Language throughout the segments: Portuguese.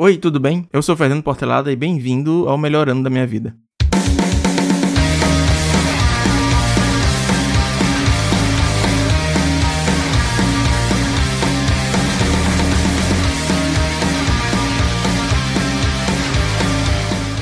Oi, tudo bem? Eu sou Fernando Portelada e bem-vindo ao melhor ano da minha vida.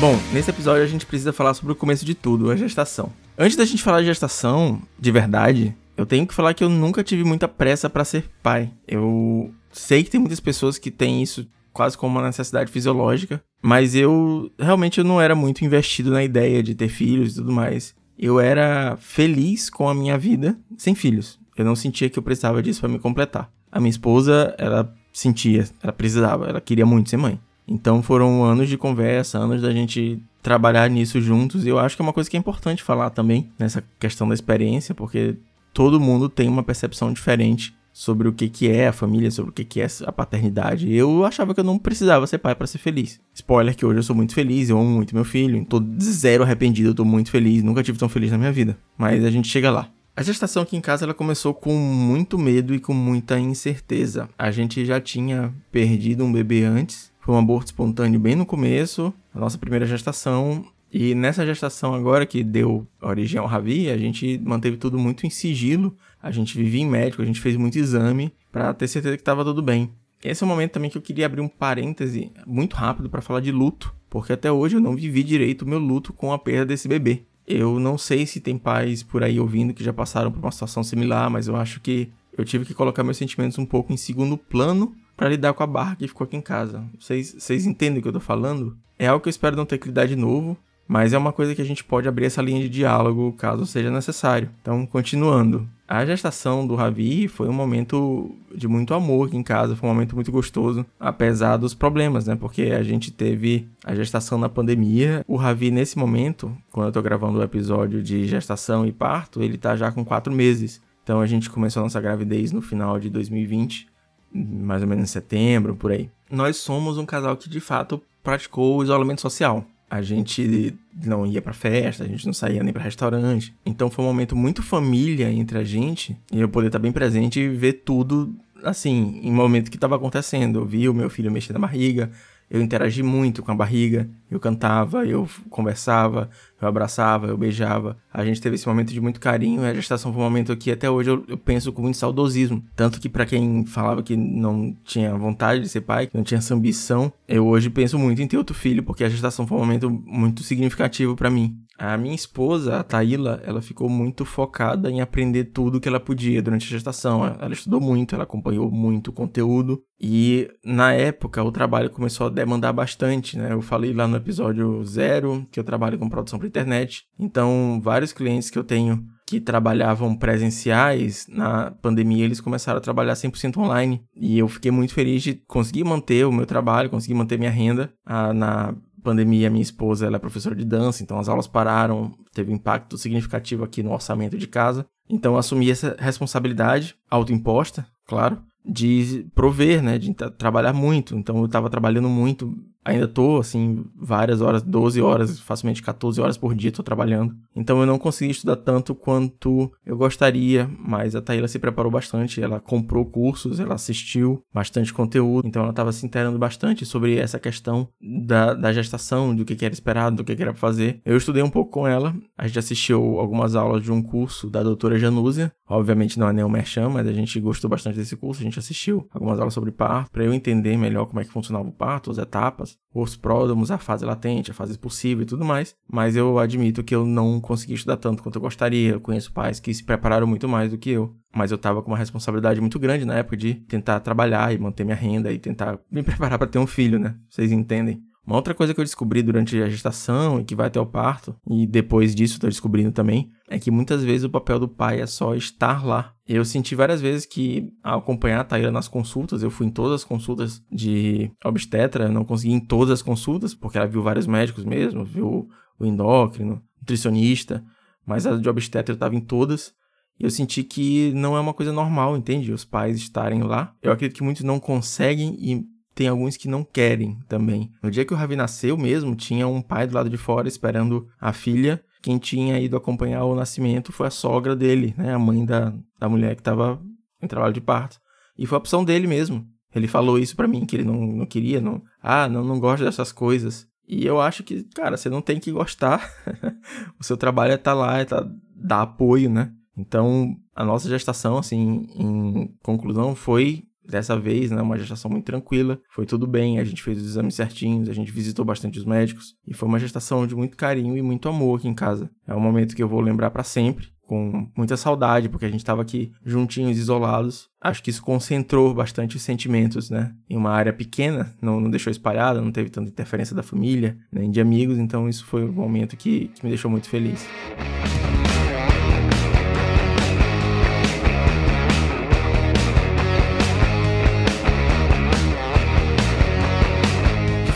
Bom, nesse episódio a gente precisa falar sobre o começo de tudo, a gestação. Antes da gente falar de gestação, de verdade, eu tenho que falar que eu nunca tive muita pressa para ser pai. Eu sei que tem muitas pessoas que têm isso quase como uma necessidade fisiológica, mas eu realmente eu não era muito investido na ideia de ter filhos e tudo mais. Eu era feliz com a minha vida sem filhos. Eu não sentia que eu precisava disso para me completar. A minha esposa, ela sentia, ela precisava, ela queria muito ser mãe. Então foram anos de conversa, anos da gente trabalhar nisso juntos, e eu acho que é uma coisa que é importante falar também nessa questão da experiência, porque todo mundo tem uma percepção diferente sobre o que, que é a família, sobre o que, que é a paternidade. Eu achava que eu não precisava ser pai para ser feliz. Spoiler que hoje eu sou muito feliz, eu amo muito meu filho, tô zero arrependido, eu tô muito feliz, nunca tive tão feliz na minha vida. Mas a gente chega lá. A gestação aqui em casa ela começou com muito medo e com muita incerteza. A gente já tinha perdido um bebê antes, foi um aborto espontâneo bem no começo, a nossa primeira gestação, e nessa gestação agora que deu origem ao Ravi, a gente manteve tudo muito em sigilo. A gente vivia em médico, a gente fez muito exame para ter certeza que estava tudo bem. Esse é o momento também que eu queria abrir um parêntese muito rápido para falar de luto, porque até hoje eu não vivi direito o meu luto com a perda desse bebê. Eu não sei se tem pais por aí ouvindo que já passaram por uma situação similar, mas eu acho que eu tive que colocar meus sentimentos um pouco em segundo plano para lidar com a barra que ficou aqui em casa. Vocês, vocês entendem o que eu tô falando? É algo que eu espero não ter que lidar de novo, mas é uma coisa que a gente pode abrir essa linha de diálogo caso seja necessário. Então, continuando. A gestação do Ravi foi um momento de muito amor aqui em casa, foi um momento muito gostoso, apesar dos problemas, né? Porque a gente teve a gestação na pandemia. O Ravi, nesse momento, quando eu tô gravando o episódio de gestação e parto, ele tá já com quatro meses. Então a gente começou a nossa gravidez no final de 2020, mais ou menos em setembro, por aí. Nós somos um casal que de fato praticou o isolamento social a gente não ia para festa, a gente não saía nem para restaurante. Então foi um momento muito família entre a gente e eu poder estar bem presente e ver tudo assim, em momento que estava acontecendo. Eu vi o meu filho mexer na barriga, eu interagi muito com a barriga, eu cantava, eu conversava, eu abraçava, eu beijava. A gente teve esse momento de muito carinho e a gestação foi um momento que até hoje eu, eu penso com muito saudosismo. Tanto que para quem falava que não tinha vontade de ser pai, que não tinha essa ambição, eu hoje penso muito em ter outro filho, porque a gestação foi um momento muito significativo para mim. A minha esposa, a Taíla, ela ficou muito focada em aprender tudo que ela podia durante a gestação. Ela estudou muito, ela acompanhou muito conteúdo. E na época o trabalho começou a demandar bastante, né? Eu falei lá no episódio zero que eu trabalho com produção para internet. Então, vários clientes que eu tenho que trabalhavam presenciais, na pandemia eles começaram a trabalhar 100% online. E eu fiquei muito feliz de conseguir manter o meu trabalho, conseguir manter minha renda. Ah, na pandemia, minha esposa ela é professora de dança, então as aulas pararam, teve um impacto significativo aqui no orçamento de casa. Então eu assumi essa responsabilidade autoimposta, claro, de prover, né, de trabalhar muito. Então eu estava trabalhando muito ainda tô, assim, várias horas, 12 horas, facilmente 14 horas por dia tô trabalhando. Então eu não consegui estudar tanto quanto eu gostaria, mas a Taíla se preparou bastante, ela comprou cursos, ela assistiu bastante conteúdo, então ela estava se inteirando bastante sobre essa questão da, da gestação, do que, que era esperado, do que, que era pra fazer. Eu estudei um pouco com ela, a gente assistiu algumas aulas de um curso da doutora Janúzia, obviamente não é o Merchan, mas a gente gostou bastante desse curso, a gente assistiu algumas aulas sobre parto, para eu entender melhor como é que funcionava o parto, as etapas, os pródromos, a fase latente, a fase possível e tudo mais. Mas eu admito que eu não consegui estudar tanto quanto eu gostaria. Eu conheço pais que se prepararam muito mais do que eu. Mas eu tava com uma responsabilidade muito grande na época de tentar trabalhar e manter minha renda e tentar me preparar para ter um filho, né? Vocês entendem? Uma outra coisa que eu descobri durante a gestação e que vai até o parto, e depois disso estou descobrindo também, é que muitas vezes o papel do pai é só estar lá. Eu senti várias vezes que, ao acompanhar a Taíra nas consultas, eu fui em todas as consultas de obstetra, não consegui em todas as consultas, porque ela viu vários médicos mesmo, viu o endócrino, nutricionista, mas a de obstetra eu estava em todas. Eu senti que não é uma coisa normal, entende? Os pais estarem lá. Eu acredito que muitos não conseguem e tem alguns que não querem também. No dia que o Ravi nasceu mesmo, tinha um pai do lado de fora esperando a filha. Quem tinha ido acompanhar o nascimento foi a sogra dele, né? A mãe da, da mulher que estava em trabalho de parto. E foi a opção dele mesmo. Ele falou isso para mim, que ele não, não queria, não, ah, não, não gosta dessas coisas. E eu acho que, cara, você não tem que gostar. o seu trabalho é estar tá lá, é tá, dar apoio, né? Então, a nossa gestação, assim, em conclusão, foi dessa vez, né, uma gestação muito tranquila, foi tudo bem, a gente fez os exames certinhos, a gente visitou bastante os médicos e foi uma gestação de muito carinho e muito amor aqui em casa. É um momento que eu vou lembrar para sempre, com muita saudade, porque a gente estava aqui juntinhos, isolados. Acho que isso concentrou bastante os sentimentos, né? Em uma área pequena, não, não deixou espalhada, não teve tanta interferência da família, nem de amigos, então isso foi um momento que, que me deixou muito feliz.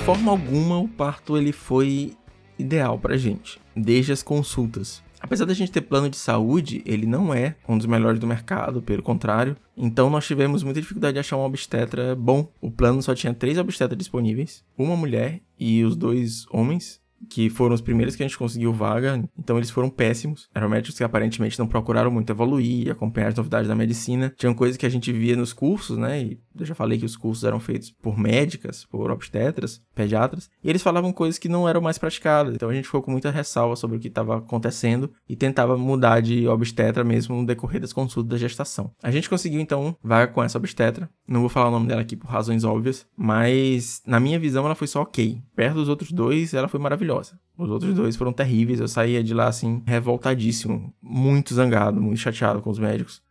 Forma alguma o parto ele foi ideal pra gente, desde as consultas. Apesar da gente ter plano de saúde, ele não é um dos melhores do mercado, pelo contrário. Então nós tivemos muita dificuldade de achar um obstetra bom. O plano só tinha três obstetras disponíveis, uma mulher e os dois homens que foram os primeiros que a gente conseguiu vaga, então eles foram péssimos. Eram médicos que aparentemente não procuraram muito evoluir, acompanhar as novidades da medicina. Tinham coisas que a gente via nos cursos, né? E eu já falei que os cursos eram feitos por médicas, por obstetras, pediatras, e eles falavam coisas que não eram mais praticadas. Então a gente ficou com muita ressalva sobre o que estava acontecendo e tentava mudar de obstetra mesmo no decorrer das consultas da gestação. A gente conseguiu então vaga com essa obstetra. Não vou falar o nome dela aqui por razões óbvias, mas na minha visão ela foi só ok. Perto dos outros dois, ela foi maravilhosa. Os outros dois foram terríveis. Eu saía de lá assim revoltadíssimo, muito zangado, muito chateado com os médicos.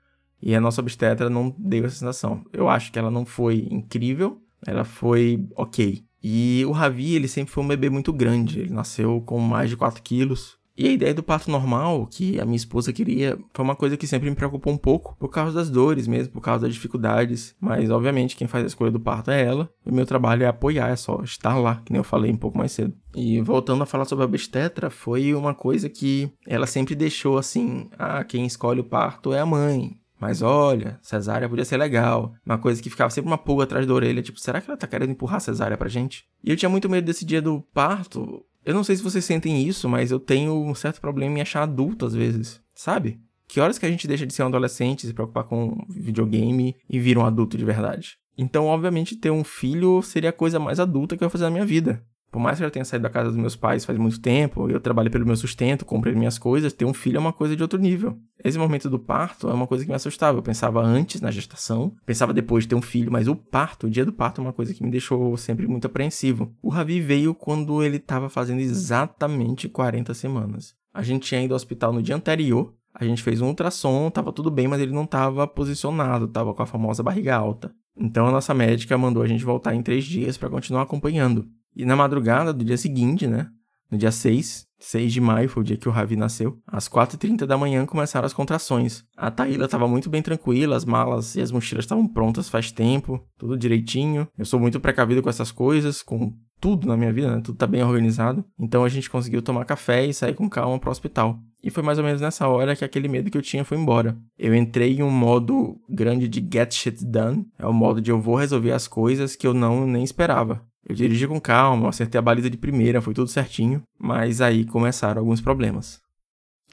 E a nossa obstetra não deu essa sensação. Eu acho que ela não foi incrível, ela foi ok. E o Ravi, ele sempre foi um bebê muito grande. Ele nasceu com mais de 4 quilos. E a ideia do parto normal, que a minha esposa queria, foi uma coisa que sempre me preocupou um pouco, por causa das dores mesmo, por causa das dificuldades. Mas, obviamente, quem faz a escolha do parto é ela. E o meu trabalho é apoiar, é só estar lá, que nem eu falei um pouco mais cedo. E voltando a falar sobre a obstetra, foi uma coisa que ela sempre deixou assim: ah, quem escolhe o parto é a mãe. Mas olha, cesárea podia ser legal. Uma coisa que ficava sempre uma pulga atrás da orelha, tipo, será que ela tá querendo empurrar cesárea pra gente? E eu tinha muito medo desse dia do parto. Eu não sei se vocês sentem isso, mas eu tenho um certo problema em achar adulto às vezes, sabe? Que horas que a gente deixa de ser um adolescente, se preocupar com videogame e vira um adulto de verdade? Então, obviamente, ter um filho seria a coisa mais adulta que eu vou fazer na minha vida. Por mais que eu já tenha saído da casa dos meus pais faz muito tempo, eu trabalho pelo meu sustento, comprei minhas coisas, ter um filho é uma coisa de outro nível. Esse momento do parto é uma coisa que me assustava. Eu pensava antes na gestação, pensava depois de ter um filho, mas o parto, o dia do parto é uma coisa que me deixou sempre muito apreensivo. O Ravi veio quando ele estava fazendo exatamente 40 semanas. A gente tinha ido ao hospital no dia anterior, a gente fez um ultrassom, tava tudo bem, mas ele não estava posicionado, tava com a famosa barriga alta. Então a nossa médica mandou a gente voltar em três dias para continuar acompanhando. E na madrugada do dia seguinte, né? No dia 6, 6 de maio, foi o dia que o Ravi nasceu. Às 4h30 da manhã começaram as contrações. A Taíla estava muito bem tranquila, as malas e as mochilas estavam prontas faz tempo, tudo direitinho. Eu sou muito precavido com essas coisas, com tudo na minha vida, né? Tudo tá bem organizado. Então a gente conseguiu tomar café e sair com calma para o hospital. E foi mais ou menos nessa hora que aquele medo que eu tinha foi embora. Eu entrei em um modo grande de get shit done. É o modo de eu vou resolver as coisas que eu não nem esperava. Eu dirigi com calma, acertei a baliza de primeira, foi tudo certinho, mas aí começaram alguns problemas.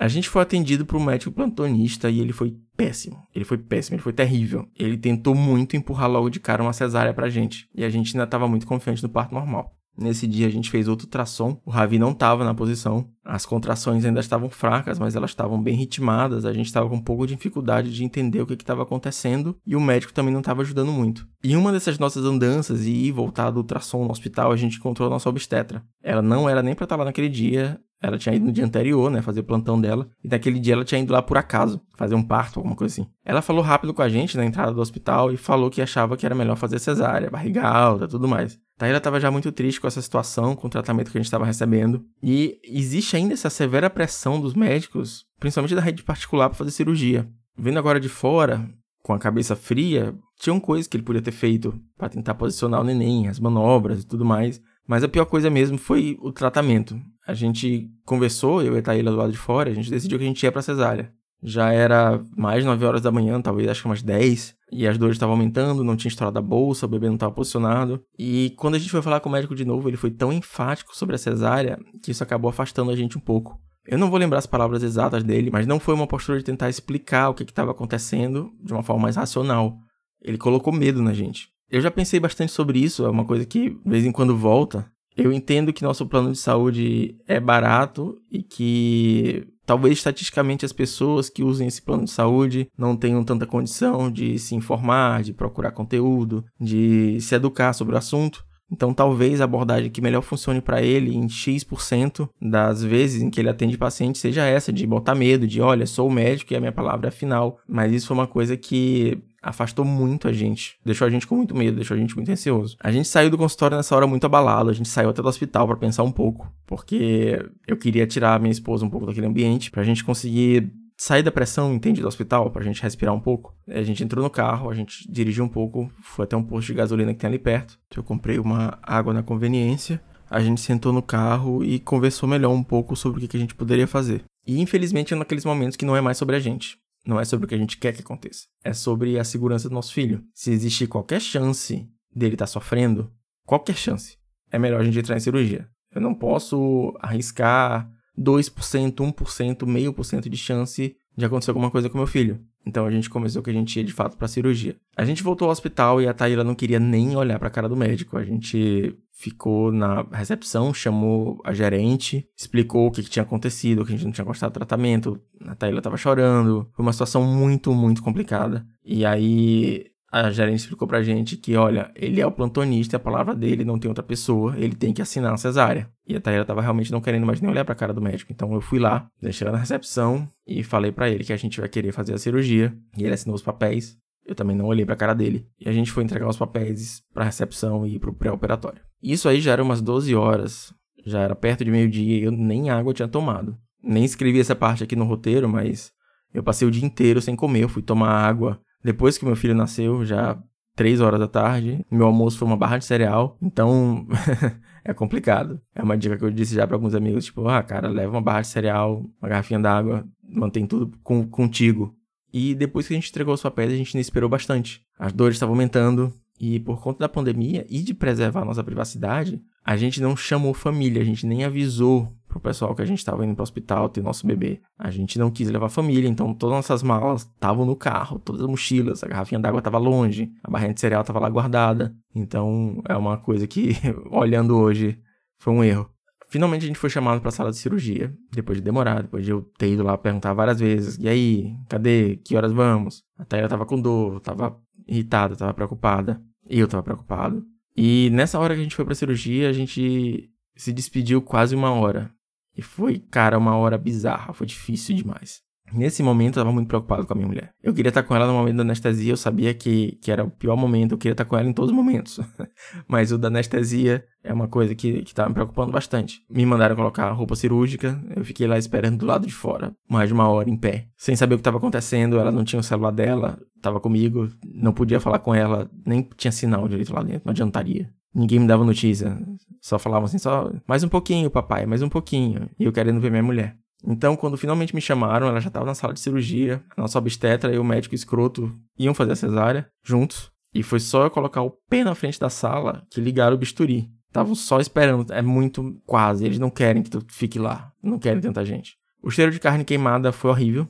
A gente foi atendido por um médico plantonista e ele foi péssimo. Ele foi péssimo, ele foi terrível. Ele tentou muito empurrar logo de cara uma cesárea pra gente, e a gente ainda estava muito confiante no parto normal. Nesse dia a gente fez outro ultrassom. O Ravi não estava na posição. As contrações ainda estavam fracas, mas elas estavam bem ritmadas. A gente estava com um pouco de dificuldade de entender o que estava acontecendo e o médico também não estava ajudando muito. Em uma dessas nossas andanças e ir voltar do ultrassom no hospital, a gente encontrou a nossa obstetra. Ela não era nem para estar lá naquele dia. Ela tinha ido no dia anterior, né, fazer o plantão dela, e naquele dia ela tinha ido lá por acaso, fazer um parto, alguma coisa assim. Ela falou rápido com a gente na entrada do hospital e falou que achava que era melhor fazer cesárea, barriga alta, tudo mais. Taíra estava já muito triste com essa situação, com o tratamento que a gente estava recebendo. E existe ainda essa severa pressão dos médicos, principalmente da rede particular, para fazer cirurgia. Vendo agora de fora, com a cabeça fria, tinham coisas que ele podia ter feito para tentar posicionar o neném, as manobras e tudo mais. Mas a pior coisa mesmo foi o tratamento. A gente conversou, eu e a Taíla do lado de fora, a gente decidiu que a gente ia para cesárea. Já era mais de 9 horas da manhã, talvez acho que umas 10. E as dores estavam aumentando, não tinha estourado a bolsa, o bebê não estava posicionado. E quando a gente foi falar com o médico de novo, ele foi tão enfático sobre a cesárea que isso acabou afastando a gente um pouco. Eu não vou lembrar as palavras exatas dele, mas não foi uma postura de tentar explicar o que estava acontecendo de uma forma mais racional. Ele colocou medo na gente. Eu já pensei bastante sobre isso, é uma coisa que de vez em quando volta. Eu entendo que nosso plano de saúde é barato e que talvez estatisticamente as pessoas que usem esse plano de saúde não tenham tanta condição de se informar, de procurar conteúdo, de se educar sobre o assunto. Então, talvez a abordagem que melhor funcione para ele em X% das vezes em que ele atende paciente seja essa, de botar medo, de olha, sou o médico e a minha palavra é final. Mas isso foi uma coisa que afastou muito a gente, deixou a gente com muito medo, deixou a gente muito ansioso. A gente saiu do consultório nessa hora muito abalado, a gente saiu até do hospital para pensar um pouco, porque eu queria tirar minha esposa um pouco daquele ambiente, pra gente conseguir sair da pressão, entende, do hospital, pra gente respirar um pouco. A gente entrou no carro, a gente dirigiu um pouco, foi até um posto de gasolina que tem ali perto. Eu comprei uma água na conveniência. A gente sentou no carro e conversou melhor um pouco sobre o que a gente poderia fazer. E infelizmente é naqueles momentos que não é mais sobre a gente. Não é sobre o que a gente quer que aconteça. É sobre a segurança do nosso filho. Se existir qualquer chance dele estar tá sofrendo, qualquer chance, é melhor a gente entrar em cirurgia. Eu não posso arriscar 2%, 1%, meio por cento de chance de acontecer alguma coisa com meu filho. Então a gente começou que a gente ia de fato para cirurgia. A gente voltou ao hospital e a Taíla não queria nem olhar para a cara do médico. A gente ficou na recepção, chamou a gerente, explicou o que, que tinha acontecido, que a gente não tinha gostado do tratamento. A Taíla estava chorando. Foi uma situação muito, muito complicada. E aí a gerente explicou pra gente que, olha, ele é o plantonista, a palavra dele não tem outra pessoa, ele tem que assinar a cesárea. E a Taíra tava realmente não querendo mais nem olhar pra cara do médico. Então eu fui lá, deixei ela na recepção e falei para ele que a gente vai querer fazer a cirurgia. E ele assinou os papéis. Eu também não olhei pra cara dele. E a gente foi entregar os papéis pra recepção e pro pré-operatório. Isso aí já era umas 12 horas, já era perto de meio-dia e eu nem água tinha tomado. Nem escrevi essa parte aqui no roteiro, mas eu passei o dia inteiro sem comer. Eu fui tomar água depois que meu filho nasceu, já três horas da tarde, meu almoço foi uma barra de cereal, então é complicado. É uma dica que eu disse já para alguns amigos, tipo, ah, cara, leva uma barra de cereal, uma garrafinha d'água, mantém tudo com, contigo. E depois que a gente entregou os papéis, a gente não esperou bastante. As dores estavam aumentando, e por conta da pandemia e de preservar nossa privacidade, a gente não chamou família, a gente nem avisou pro pessoal que a gente estava indo pro hospital ter nosso bebê. A gente não quis levar família, então todas as nossas malas estavam no carro, todas as mochilas, a garrafinha d'água estava longe, a barrinha de cereal estava lá guardada. Então é uma coisa que, olhando hoje, foi um erro. Finalmente a gente foi chamado para a sala de cirurgia, depois de demorar, depois de eu ter ido lá perguntar várias vezes: "E aí, cadê? Que horas vamos?". A Taylor tava com dor, tava irritada, tava preocupada. Eu tava preocupado. E nessa hora que a gente foi pra cirurgia, a gente se despediu quase uma hora. E foi, cara, uma hora bizarra, foi difícil demais. Nesse momento eu tava muito preocupado com a minha mulher. Eu queria estar com ela no momento da anestesia, eu sabia que, que era o pior momento, eu queria estar com ela em todos os momentos. Mas o da anestesia é uma coisa que, que tava me preocupando bastante. Me mandaram colocar roupa cirúrgica, eu fiquei lá esperando do lado de fora, mais de uma hora em pé, sem saber o que estava acontecendo. Ela não tinha o celular dela, tava comigo, não podia falar com ela, nem tinha sinal direito lá dentro, não adiantaria. Ninguém me dava notícia, só falavam assim, só mais um pouquinho, papai, mais um pouquinho. E eu querendo ver minha mulher. Então, quando finalmente me chamaram, ela já estava na sala de cirurgia. A nossa obstetra e o médico escroto iam fazer a cesárea juntos. E foi só eu colocar o pé na frente da sala que ligaram o bisturi. Estavam só esperando. É muito quase. Eles não querem que tu fique lá. Não querem tanta gente. O cheiro de carne queimada foi horrível.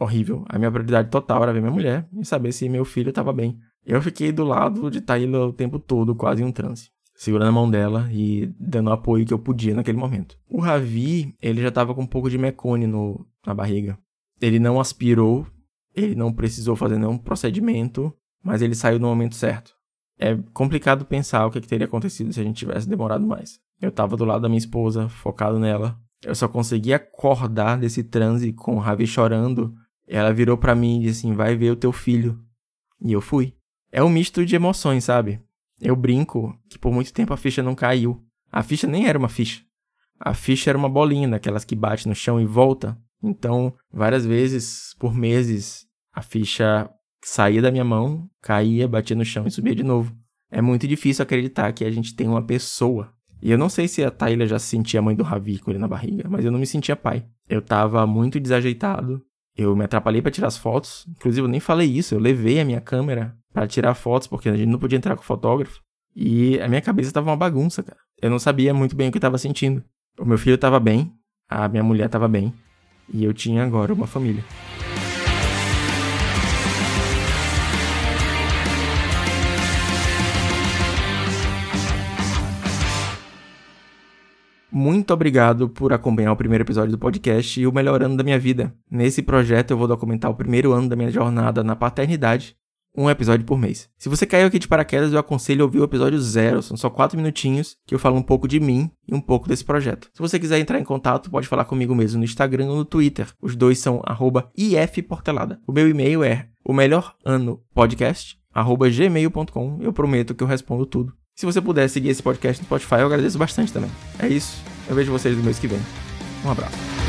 Horrível. A minha prioridade total era ver minha mulher e saber se meu filho estava bem. Eu fiquei do lado de Taíla o tempo todo, quase em um transe segurando a mão dela e dando o apoio que eu podia naquele momento. O Ravi, ele já estava com um pouco de mecone no, na barriga. Ele não aspirou, ele não precisou fazer nenhum procedimento, mas ele saiu no momento certo. É complicado pensar o que, que teria acontecido se a gente tivesse demorado mais. Eu estava do lado da minha esposa, focado nela. Eu só consegui acordar desse transe com o Ravi chorando. Ela virou para mim e disse assim: vai ver o teu filho. E eu fui. É um misto de emoções, sabe? Eu brinco que por muito tempo a ficha não caiu. A ficha nem era uma ficha. A ficha era uma bolinha daquelas que bate no chão e volta. Então, várias vezes por meses, a ficha saía da minha mão, caía, batia no chão e subia de novo. É muito difícil acreditar que a gente tem uma pessoa. E eu não sei se a Taylor já se sentia mãe do Ravi com ele na barriga, mas eu não me sentia pai. Eu tava muito desajeitado. Eu me atrapalhei para tirar as fotos. Inclusive, eu nem falei isso. Eu levei a minha câmera para tirar fotos, porque a gente não podia entrar com fotógrafo. E a minha cabeça estava uma bagunça, cara. Eu não sabia muito bem o que estava sentindo. O meu filho estava bem, a minha mulher estava bem, e eu tinha agora uma família. Muito obrigado por acompanhar o primeiro episódio do podcast e o melhor ano da minha vida. Nesse projeto eu vou documentar o primeiro ano da minha jornada na paternidade um episódio por mês. Se você caiu aqui de paraquedas, eu aconselho a ouvir o episódio zero. São só quatro minutinhos que eu falo um pouco de mim e um pouco desse projeto. Se você quiser entrar em contato, pode falar comigo mesmo no Instagram ou no Twitter. Os dois são ifportelada. O meu e-mail é o melhor ano podcast gmail.com. Eu prometo que eu respondo tudo. Se você puder seguir esse podcast no Spotify, eu agradeço bastante também. É isso. Eu vejo vocês no mês que vem. Um abraço.